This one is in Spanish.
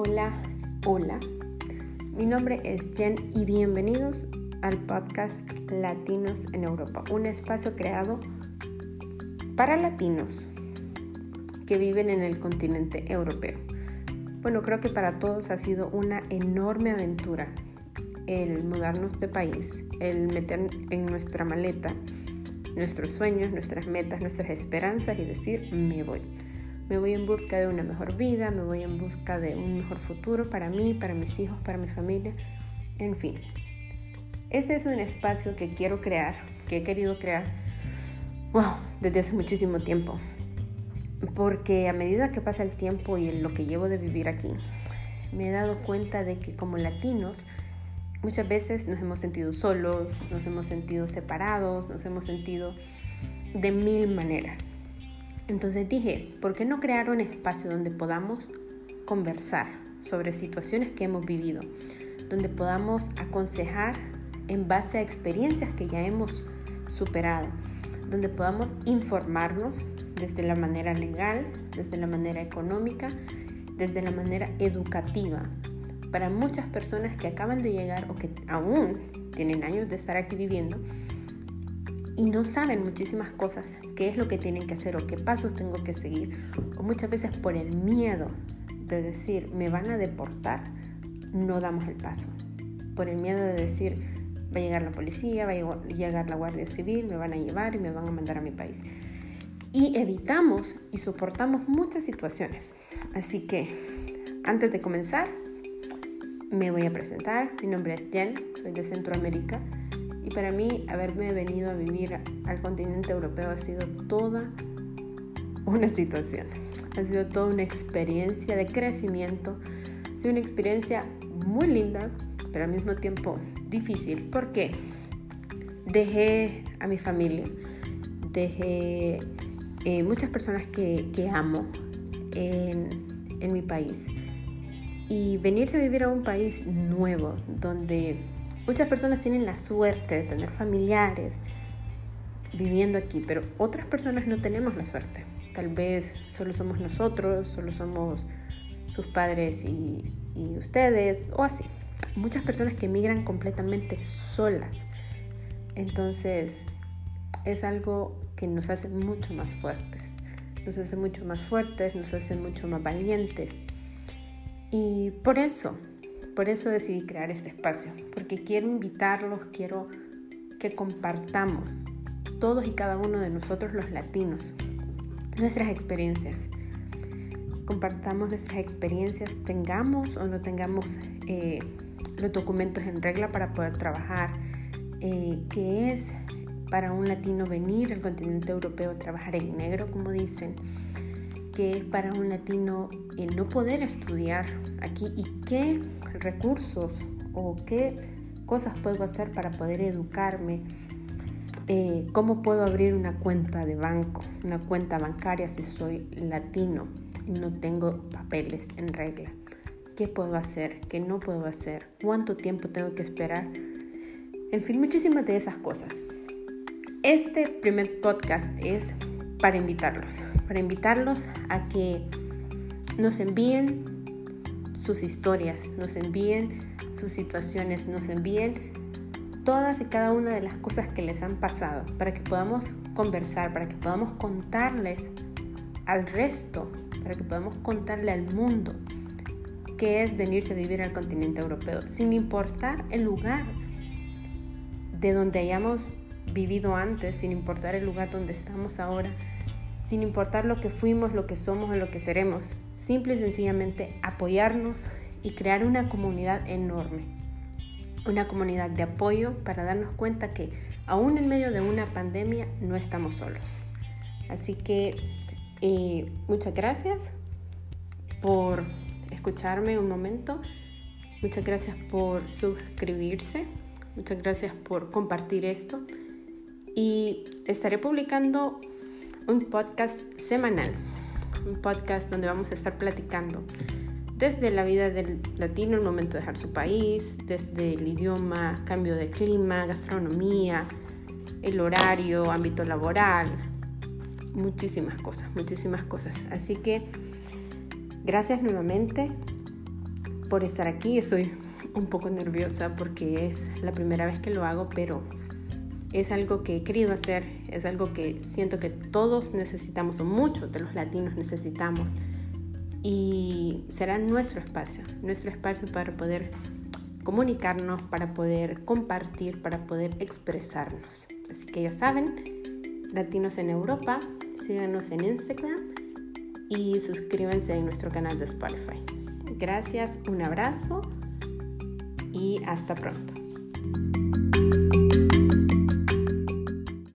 hola, hola. Mi nombre es Jen y bienvenidos al podcast Latinos en Europa, un espacio creado para latinos que viven en el continente europeo. Bueno, creo que para todos ha sido una enorme aventura el mudarnos de país, el meter en nuestra maleta nuestros sueños, nuestras metas, nuestras esperanzas y decir, me voy. Me voy en busca de una mejor vida, me voy en busca de un mejor futuro para mí, para mis hijos, para mi familia, en fin. Este es un espacio que quiero crear, que he querido crear, wow, desde hace muchísimo tiempo. Porque a medida que pasa el tiempo y en lo que llevo de vivir aquí, me he dado cuenta de que como latinos, muchas veces nos hemos sentido solos, nos hemos sentido separados, nos hemos sentido de mil maneras. Entonces dije, ¿por qué no crear un espacio donde podamos conversar sobre situaciones que hemos vivido, donde podamos aconsejar en base a experiencias que ya hemos superado, donde podamos informarnos desde la manera legal, desde la manera económica, desde la manera educativa, para muchas personas que acaban de llegar o que aún tienen años de estar aquí viviendo y no saben muchísimas cosas, qué es lo que tienen que hacer o qué pasos tengo que seguir, o muchas veces por el miedo de decir me van a deportar, no damos el paso. Por el miedo de decir va a llegar la policía, va a llegar la Guardia Civil, me van a llevar y me van a mandar a mi país. Y evitamos y soportamos muchas situaciones. Así que antes de comenzar, me voy a presentar. Mi nombre es Jen, soy de Centroamérica y para mí haberme venido a vivir al continente europeo ha sido toda una situación. Ha sido toda una experiencia de crecimiento. Ha sido una experiencia muy linda, pero al mismo tiempo difícil. porque Dejé a mi familia, dejé eh, muchas personas que, que amo en, en mi país. Y venirse a vivir a un país nuevo, donde Muchas personas tienen la suerte de tener familiares viviendo aquí, pero otras personas no tenemos la suerte. Tal vez solo somos nosotros, solo somos sus padres y, ustedes, o así. Muchas personas que emigran completamente solas. Entonces, es algo que nos hace mucho más fuertes. Nos hace mucho más fuertes, nos hace mucho más valientes. Y por eso por eso decidí crear este espacio, porque quiero invitarlos, quiero que compartamos todos y cada uno de nosotros los latinos nuestras experiencias. Compartamos nuestras experiencias, tengamos o no tengamos eh, los documentos en regla para poder trabajar, eh, qué es para un latino venir al continente europeo a trabajar en negro, como dicen, qué es para un latino el no poder estudiar aquí y qué recursos o qué cosas puedo hacer para poder educarme, eh, cómo puedo abrir una cuenta de banco, una cuenta bancaria si soy latino y no tengo papeles en regla. ¿Qué puedo hacer? ¿Qué no puedo hacer? ¿Cuánto tiempo tengo que esperar? En fin, muchísimas de esas cosas. Este primer podcast es para invitarlos, para invitarlos a que nos envíen sus historias, nos envíen sus situaciones, nos envíen todas y cada una de las cosas que les han pasado para que podamos conversar, para que podamos contarles al resto, para que podamos contarle al mundo qué es venirse a vivir al continente europeo, sin importar el lugar de donde hayamos vivido antes, sin importar el lugar donde estamos ahora, sin importar lo que fuimos, lo que somos o lo que seremos. Simple y sencillamente apoyarnos y crear una comunidad enorme. Una comunidad de apoyo para darnos cuenta que aún en medio de una pandemia no estamos solos. Así que eh, muchas gracias por escucharme un momento. Muchas gracias por suscribirse. Muchas gracias por compartir esto. Y estaré publicando un podcast semanal, un podcast donde vamos a estar platicando desde la vida del latino, el momento de dejar su país, desde el idioma, cambio de clima, gastronomía, el horario, ámbito laboral, muchísimas cosas, muchísimas cosas. Así que gracias nuevamente por estar aquí. Estoy un poco nerviosa porque es la primera vez que lo hago, pero es algo que he querido hacer, es algo que siento que todos necesitamos, o muchos de los latinos necesitamos, y será nuestro espacio, nuestro espacio para poder comunicarnos, para poder compartir, para poder expresarnos. Así que ya saben, Latinos en Europa, síganos en Instagram y suscríbanse en nuestro canal de Spotify. Gracias, un abrazo y hasta pronto.